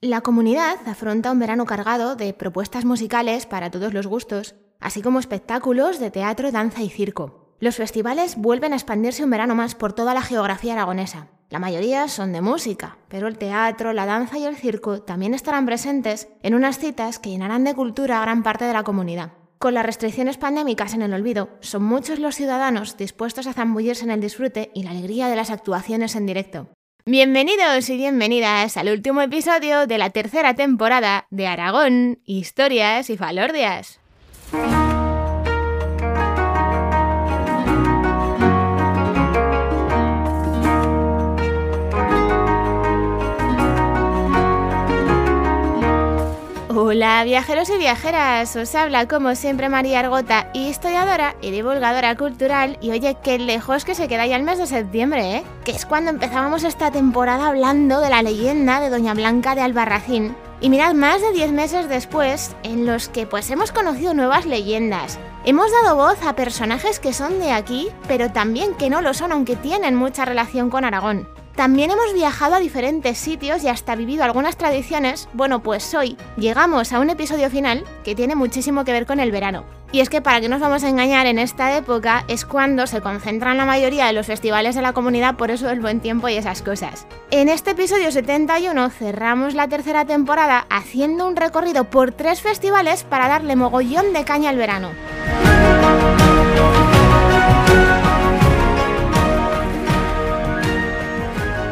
La comunidad afronta un verano cargado de propuestas musicales para todos los gustos, así como espectáculos de teatro, danza y circo. Los festivales vuelven a expandirse un verano más por toda la geografía aragonesa. La mayoría son de música, pero el teatro, la danza y el circo también estarán presentes en unas citas que llenarán de cultura a gran parte de la comunidad. Con las restricciones pandémicas en el olvido, son muchos los ciudadanos dispuestos a zambullirse en el disfrute y la alegría de las actuaciones en directo. Bienvenidos y bienvenidas al último episodio de la tercera temporada de Aragón, Historias y Falordias. Hola viajeros y viajeras, os habla como siempre María Argota, historiadora y divulgadora cultural y oye, qué lejos que se queda ya el mes de septiembre, ¿eh? Que es cuando empezábamos esta temporada hablando de la leyenda de Doña Blanca de Albarracín. Y mirad, más de 10 meses después, en los que pues hemos conocido nuevas leyendas. Hemos dado voz a personajes que son de aquí, pero también que no lo son, aunque tienen mucha relación con Aragón. También hemos viajado a diferentes sitios y hasta vivido algunas tradiciones. Bueno, pues hoy llegamos a un episodio final que tiene muchísimo que ver con el verano. Y es que para que nos vamos a engañar, en esta época es cuando se concentran la mayoría de los festivales de la comunidad, por eso el buen tiempo y esas cosas. En este episodio 71 cerramos la tercera temporada haciendo un recorrido por tres festivales para darle mogollón de caña al verano.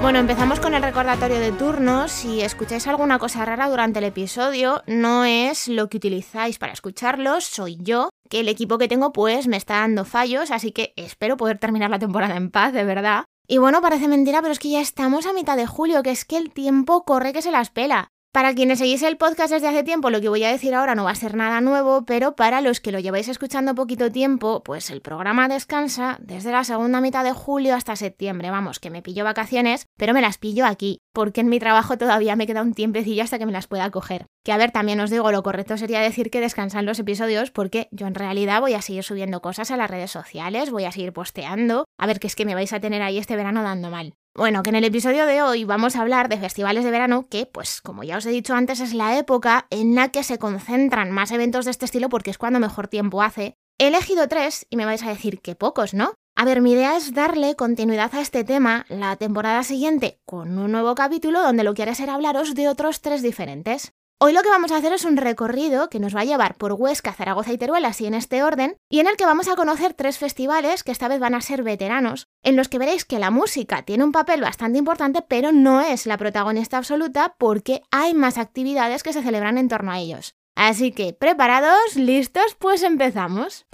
Bueno, empezamos con el recordatorio de turnos. Si escucháis alguna cosa rara durante el episodio, no es lo que utilizáis para escucharlos, soy yo, que el equipo que tengo pues me está dando fallos, así que espero poder terminar la temporada en paz, de verdad. Y bueno, parece mentira, pero es que ya estamos a mitad de julio, que es que el tiempo corre que se las pela. Para quienes seguís el podcast desde hace tiempo, lo que voy a decir ahora no va a ser nada nuevo, pero para los que lo lleváis escuchando poquito tiempo, pues el programa descansa desde la segunda mitad de julio hasta septiembre. Vamos, que me pillo vacaciones, pero me las pillo aquí, porque en mi trabajo todavía me queda un tiempecillo hasta que me las pueda coger. Que a ver, también os digo, lo correcto sería decir que descansan los episodios, porque yo en realidad voy a seguir subiendo cosas a las redes sociales, voy a seguir posteando, a ver que es que me vais a tener ahí este verano dando mal. Bueno, que en el episodio de hoy vamos a hablar de festivales de verano, que, pues, como ya os he dicho antes, es la época en la que se concentran más eventos de este estilo porque es cuando mejor tiempo hace. He elegido tres y me vais a decir que pocos, ¿no? A ver, mi idea es darle continuidad a este tema la temporada siguiente con un nuevo capítulo donde lo que haré será hablaros de otros tres diferentes. Hoy lo que vamos a hacer es un recorrido que nos va a llevar por Huesca, Zaragoza y Teruel, así en este orden, y en el que vamos a conocer tres festivales que esta vez van a ser veteranos, en los que veréis que la música tiene un papel bastante importante, pero no es la protagonista absoluta porque hay más actividades que se celebran en torno a ellos. Así que, ¿preparados? ¿Listos? Pues empezamos.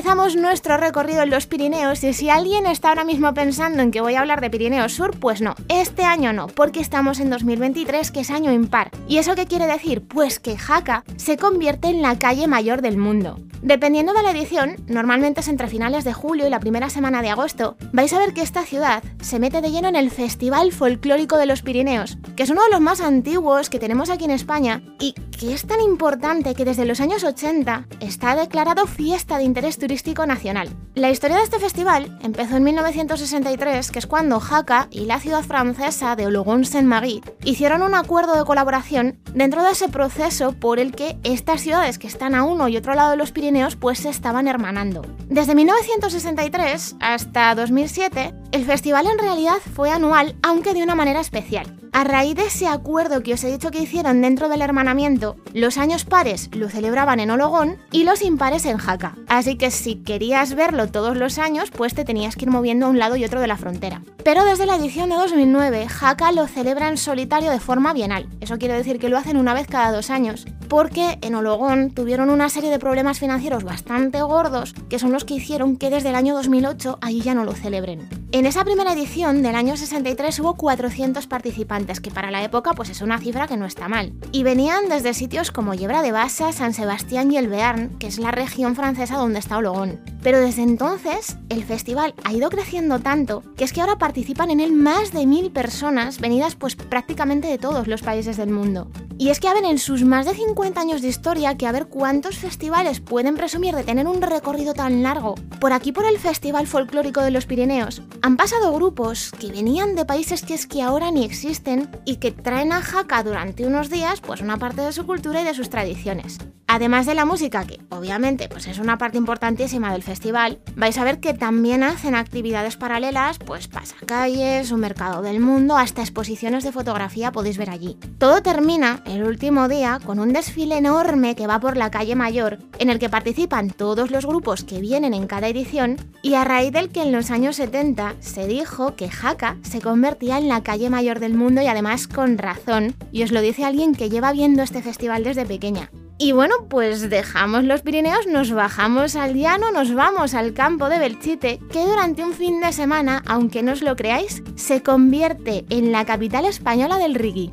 Empezamos nuestro recorrido en los Pirineos y si alguien está ahora mismo pensando en que voy a hablar de Pirineos Sur, pues no, este año no, porque estamos en 2023 que es año impar. ¿Y eso qué quiere decir? Pues que Jaca se convierte en la calle mayor del mundo. Dependiendo de la edición, normalmente es entre finales de julio y la primera semana de agosto, vais a ver que esta ciudad se mete de lleno en el Festival Folclórico de los Pirineos, que es uno de los más antiguos que tenemos aquí en España y que es tan importante que desde los años 80 está declarado fiesta de interés turístico nacional. La historia de este festival empezó en 1963, que es cuando Jaca y la ciudad francesa de Ologon-Saint-Marie hicieron un acuerdo de colaboración dentro de ese proceso por el que estas ciudades que están a uno y otro lado de los Pirineos pues se estaban hermanando. Desde 1963 hasta 2007, el festival en realidad fue anual, aunque de una manera especial. A raíz de ese acuerdo que os he dicho que hicieron dentro del hermanamiento, los años pares lo celebraban en Ologón y los impares en Jaca. Así que si querías verlo todos los años, pues te tenías que ir moviendo a un lado y otro de la frontera. Pero desde la edición de 2009, Jaca lo celebra en solitario de forma bienal. Eso quiere decir que lo hacen una vez cada dos años, porque en Ologón tuvieron una serie de problemas financieros bastante gordos, que son los que hicieron que desde el año 2008 allí ya no lo celebren. En esa primera edición del año 63 hubo 400 participantes que para la época pues es una cifra que no está mal. Y venían desde sitios como Yebra de Bassa, San Sebastián y el Bearn, que es la región francesa donde está Ologón. Pero desde entonces, el festival ha ido creciendo tanto que es que ahora participan en él más de mil personas venidas pues prácticamente de todos los países del mundo. Y es que a ver en sus más de 50 años de historia que a ver cuántos festivales pueden presumir de tener un recorrido tan largo. Por aquí por el Festival Folclórico de los Pirineos han pasado grupos que venían de países que es que ahora ni existen y que traen a Jaca durante unos días pues una parte de su cultura y de sus tradiciones. Además de la música, que obviamente pues es una parte importantísima del festival, vais a ver que también hacen actividades paralelas, pues pasacalles, un mercado del mundo, hasta exposiciones de fotografía podéis ver allí. Todo termina el último día con un desfile enorme que va por la calle Mayor, en el que participan todos los grupos que vienen en cada edición, y a raíz del que en los años 70 se dijo que Jaca se convertía en la calle mayor del mundo y además con razón, y os lo dice alguien que lleva viendo este festival desde pequeña. Y bueno, pues dejamos los Pirineos, nos bajamos al llano, nos vamos al campo de Belchite, que durante un fin de semana, aunque no os lo creáis, se convierte en la capital española del reggae.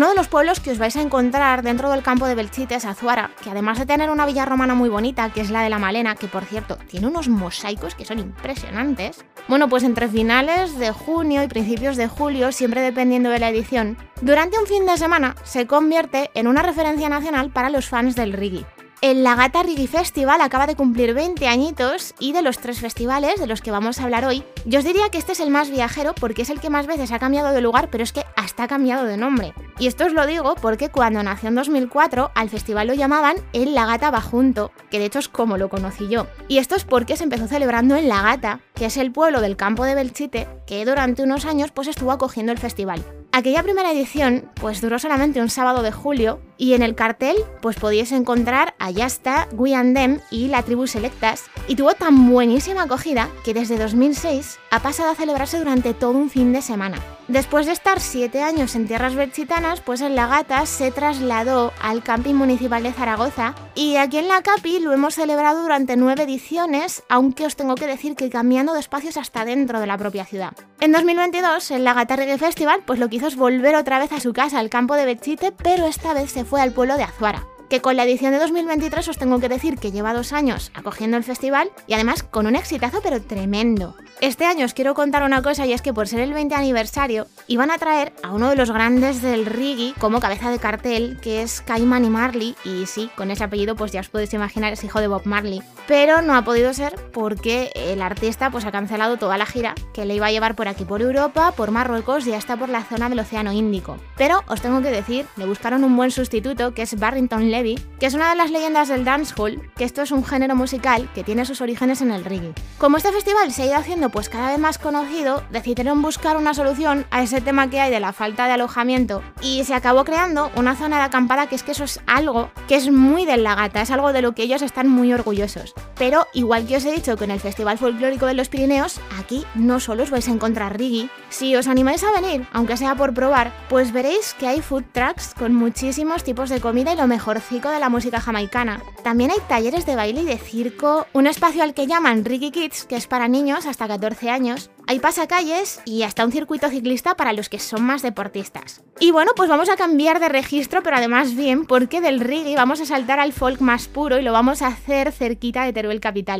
Uno de los pueblos que os vais a encontrar dentro del campo de Belchite es Azuara, que además de tener una villa romana muy bonita, que es la de la Malena, que por cierto tiene unos mosaicos que son impresionantes, bueno, pues entre finales de junio y principios de julio, siempre dependiendo de la edición, durante un fin de semana se convierte en una referencia nacional para los fans del reggae. El Lagata Reggae Festival acaba de cumplir 20 añitos y de los tres festivales de los que vamos a hablar hoy, yo os diría que este es el más viajero porque es el que más veces ha cambiado de lugar, pero es que hasta ha cambiado de nombre. Y esto os lo digo porque cuando nació en 2004 al festival lo llamaban el Lagata Bajunto, que de hecho es como lo conocí yo. Y esto es porque se empezó celebrando en Lagata, que es el pueblo del campo de Belchite, que durante unos años pues estuvo acogiendo el festival. Aquella primera edición pues duró solamente un sábado de julio y en el cartel pues podíais encontrar a Yasta, Guiandem y la tribu Selectas y tuvo tan buenísima acogida que desde 2006 ha pasado a celebrarse durante todo un fin de semana. Después de estar siete años en tierras berchitanas, pues en La Gata se trasladó al camping municipal de Zaragoza y aquí en la Capi lo hemos celebrado durante nueve ediciones, aunque os tengo que decir que cambiando de espacios hasta dentro de la propia ciudad. En 2022, el La Gata Reggae Festival, pues lo que hizo es volver otra vez a su casa, al campo de Belchite, pero esta vez se fue al pueblo de Azuara que con la edición de 2023 os tengo que decir que lleva dos años acogiendo el festival y además con un exitazo pero tremendo. Este año os quiero contar una cosa y es que por ser el 20 aniversario iban a traer a uno de los grandes del reggae como cabeza de cartel que es Cayman y Marley y sí, con ese apellido pues ya os podéis imaginar es hijo de Bob Marley. Pero no ha podido ser porque el artista pues ha cancelado toda la gira que le iba a llevar por aquí por Europa, por Marruecos y hasta por la zona del Océano Índico. Pero os tengo que decir, le buscaron un buen sustituto que es Barrington Levy, que es una de las leyendas del dancehall, que esto es un género musical que tiene sus orígenes en el reggae. Como este festival se ha ido haciendo pues cada vez más conocido, decidieron buscar una solución a ese tema que hay de la falta de alojamiento y se acabó creando una zona de acampada que es que eso es algo que es muy de la gata, es algo de lo que ellos están muy orgullosos. Pero igual que os he dicho que en el Festival Folclórico de los Pirineos, aquí no solo os vais a encontrar reggae, si os animáis a venir, aunque sea por probar, pues veréis que hay food trucks con muchísimos tipos de comida y lo de la música jamaicana. También hay talleres de baile y de circo, un espacio al que llaman Reggae Kids, que es para niños hasta 14 años. Hay pasacalles y hasta un circuito ciclista para los que son más deportistas. Y bueno, pues vamos a cambiar de registro, pero además bien, porque del reggae vamos a saltar al folk más puro y lo vamos a hacer cerquita de Teruel Capital.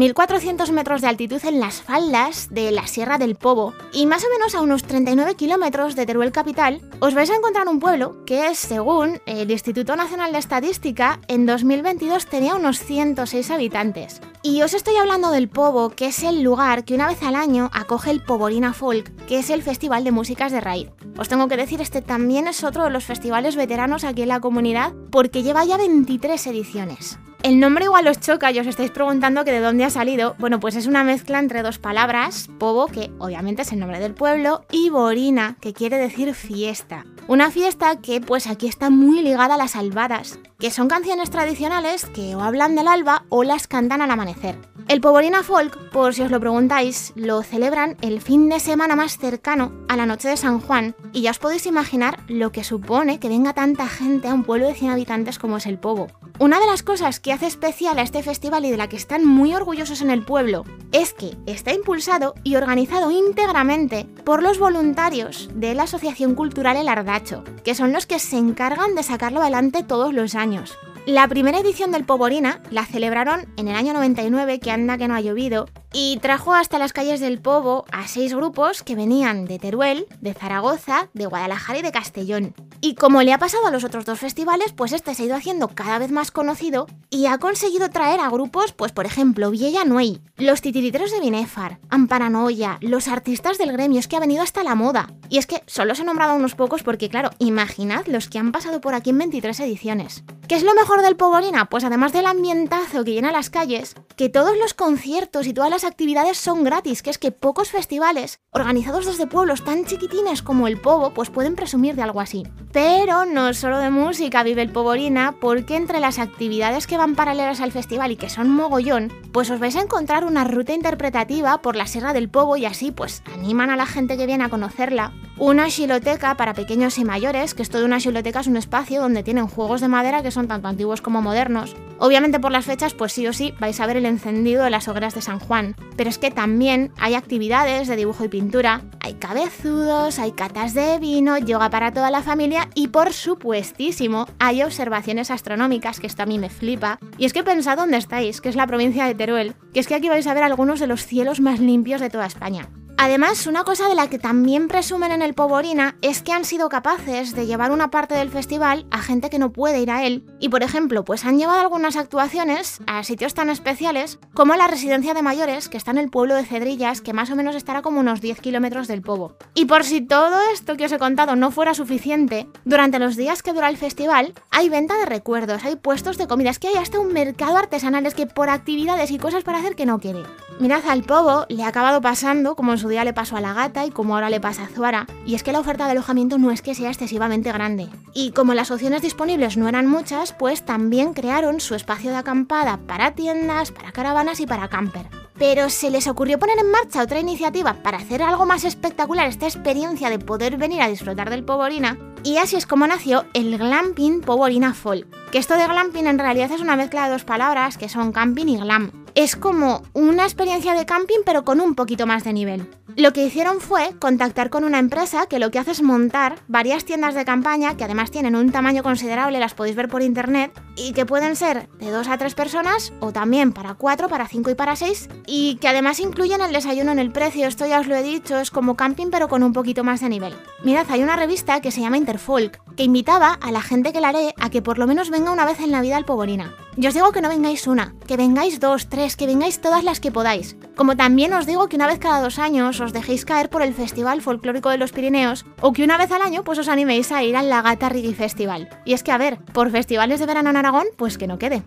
1400 metros de altitud en las faldas de la Sierra del Pobo y más o menos a unos 39 kilómetros de Teruel capital, os vais a encontrar un pueblo que, según el Instituto Nacional de Estadística, en 2022 tenía unos 106 habitantes. Y os estoy hablando del Pobo, que es el lugar que una vez al año acoge el Poborina Folk, que es el festival de músicas de raíz. Os tengo que decir, este también es otro de los festivales veteranos aquí en la comunidad, porque lleva ya 23 ediciones. El nombre igual os choca y os estáis preguntando que de dónde ha salido. Bueno, pues es una mezcla entre dos palabras, Pobo, que obviamente es el nombre del pueblo, y Borina, que quiere decir fiesta. Una fiesta que pues aquí está muy ligada a las albadas, que son canciones tradicionales que o hablan del alba o las cantan al amanecer. El Poborina Folk, por si os lo preguntáis, lo celebran el fin de semana más cercano a la noche de San Juan y ya os podéis imaginar lo que supone que venga tanta gente a un pueblo de 100 habitantes como es el Pobo. Una de las cosas que hace especial a este festival y de la que están muy orgullosos en el pueblo es que está impulsado y organizado íntegramente por los voluntarios de la Asociación Cultural El Ardacho, que son los que se encargan de sacarlo adelante todos los años. La primera edición del Poborina la celebraron en el año 99, que anda que no ha llovido, y trajo hasta las calles del Pobo a seis grupos que venían de Teruel, de Zaragoza, de Guadalajara y de Castellón. Y como le ha pasado a los otros dos festivales, pues este se ha ido haciendo cada vez más conocido y ha conseguido traer a grupos, pues por ejemplo, Vieja Nuey, los titiriteros de Binefar, Amparanoia, los artistas del gremio, es que ha venido hasta la moda. Y es que solo se ha nombrado unos pocos porque, claro, imaginad los que han pasado por aquí en 23 ediciones. ¿Qué es lo mejor del Poborina? Pues además del ambientazo que llena las calles, que todos los conciertos y todas las actividades son gratis, que es que pocos festivales, organizados desde pueblos tan chiquitines como el Pobo, pues pueden presumir de algo así. Pero no solo de música vive el Poborina, porque entre las actividades que van paralelas al festival y que son mogollón, pues os vais a encontrar una ruta interpretativa por la Sierra del Pobo y así pues animan a la gente que viene a conocerla. Una xiloteca para pequeños y mayores, que esto de una xiloteca es un espacio donde tienen juegos de madera que son tanto antiguos como modernos. Obviamente por las fechas, pues sí o sí vais a ver el encendido de las hogueras de San Juan. Pero es que también hay actividades de dibujo y pintura, hay cabezudos, hay catas de vino, yoga para toda la familia y por supuestísimo hay observaciones astronómicas, que esto a mí me flipa. Y es que pensad dónde estáis, que es la provincia de Teruel, que es que aquí vais a ver algunos de los cielos más limpios de toda España. Además, una cosa de la que también presumen en el Poborina es que han sido capaces de llevar una parte del festival a gente que no puede ir a él. Y por ejemplo, pues han llevado algunas actuaciones a sitios tan especiales como la residencia de mayores que está en el pueblo de Cedrillas, que más o menos estará como unos 10 kilómetros del Pobo. Y por si todo esto que os he contado no fuera suficiente, durante los días que dura el festival hay venta de recuerdos, hay puestos de comida, es que hay hasta un mercado artesanal, es que por actividades y cosas para hacer que no quiere. Mirad al Pobo, le ha acabado pasando como en su día le pasó a la gata y como ahora le pasa a Zuara, y es que la oferta de alojamiento no es que sea excesivamente grande. Y como las opciones disponibles no eran muchas, pues también crearon su espacio de acampada para tiendas, para caravanas y para camper. Pero se les ocurrió poner en marcha otra iniciativa para hacer algo más espectacular esta experiencia de poder venir a disfrutar del Poborina, y así es como nació el Glamping Poborina Folk. Que esto de glamping en realidad es una mezcla de dos palabras que son camping y glam. Es como una experiencia de camping pero con un poquito más de nivel. Lo que hicieron fue contactar con una empresa que lo que hace es montar varias tiendas de campaña que además tienen un tamaño considerable, las podéis ver por internet, y que pueden ser de dos a tres personas o también para cuatro, para cinco y para seis, y que además incluyen el desayuno en el precio, esto ya os lo he dicho, es como camping pero con un poquito más de nivel. Mirad, hay una revista que se llama Interfolk, que invitaba a la gente que la haré a que por lo menos venga una vez en la vida al Poborina. Yo os digo que no vengáis una, que vengáis dos, tres, que vengáis todas las que podáis. Como también os digo que una vez cada dos años os dejéis caer por el Festival Folclórico de los Pirineos o que una vez al año pues os animéis a ir al Lagata Reggae Festival. Y es que a ver, por festivales de verano en Aragón, pues que no quede.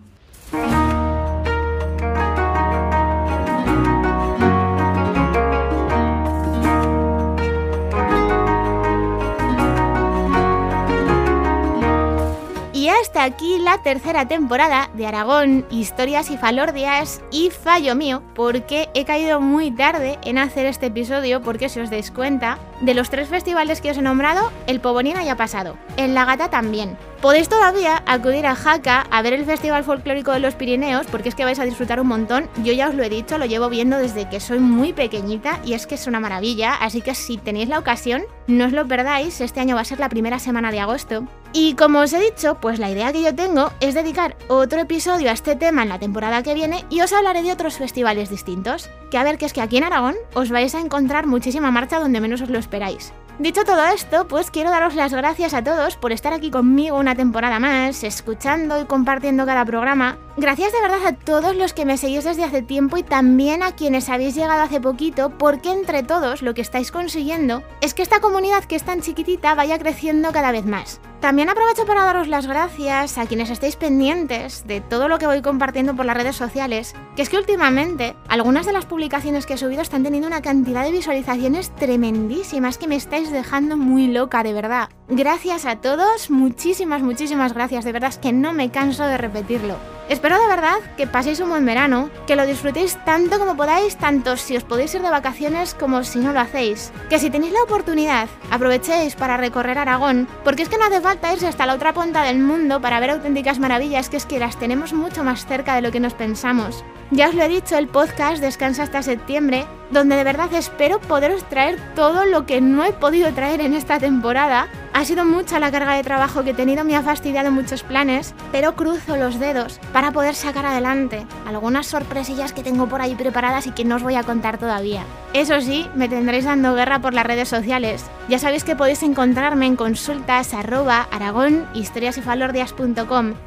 Aquí la tercera temporada de Aragón, Historias y Falordias y fallo mío, porque he caído muy tarde en hacer este episodio, porque si os dais cuenta, de los tres festivales que os he nombrado, el Pobonina ya pasado, el Lagata también. Podéis todavía acudir a Jaca a ver el Festival Folclórico de los Pirineos, porque es que vais a disfrutar un montón. Yo ya os lo he dicho, lo llevo viendo desde que soy muy pequeñita y es que es una maravilla, así que si tenéis la ocasión, no os lo perdáis, este año va a ser la primera semana de agosto. Y como os he dicho, pues la idea que yo tengo es dedicar otro episodio a este tema en la temporada que viene y os hablaré de otros festivales distintos. Que a ver, que es que aquí en Aragón os vais a encontrar muchísima marcha donde menos os lo esperáis. Dicho todo esto, pues quiero daros las gracias a todos por estar aquí conmigo una temporada más, escuchando y compartiendo cada programa. Gracias de verdad a todos los que me seguís desde hace tiempo y también a quienes habéis llegado hace poquito, porque entre todos lo que estáis consiguiendo es que esta comunidad que es tan chiquitita vaya creciendo cada vez más. También aprovecho para daros las gracias a quienes estéis pendientes de todo lo que voy compartiendo por las redes sociales, que es que últimamente algunas de las publicaciones que he subido están teniendo una cantidad de visualizaciones tremendísimas que me estáis dejando muy loca, de verdad. Gracias a todos, muchísimas, muchísimas gracias, de verdad es que no me canso de repetirlo. Espero de verdad que paséis un buen verano, que lo disfrutéis tanto como podáis, tanto si os podéis ir de vacaciones como si no lo hacéis. Que si tenéis la oportunidad, aprovechéis para recorrer Aragón, porque es que no hace falta irse hasta la otra punta del mundo para ver auténticas maravillas, que es que las tenemos mucho más cerca de lo que nos pensamos. Ya os lo he dicho, el podcast descansa hasta septiembre, donde de verdad espero poderos traer todo lo que no he podido traer en esta temporada. Ha sido mucha la carga de trabajo que he tenido, me ha fastidiado muchos planes, pero cruzo los dedos para poder sacar adelante algunas sorpresillas que tengo por ahí preparadas y que no os voy a contar todavía. Eso sí, me tendréis dando guerra por las redes sociales. Ya sabéis que podéis encontrarme en consultas arroba aragón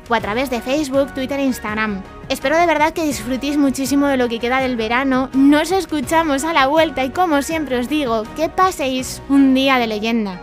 o a través de Facebook, Twitter e Instagram. Espero de verdad que disfrutéis muchísimo de lo que queda del verano. Nos escuchamos a la vuelta y como siempre os digo, que paséis un día de leyenda.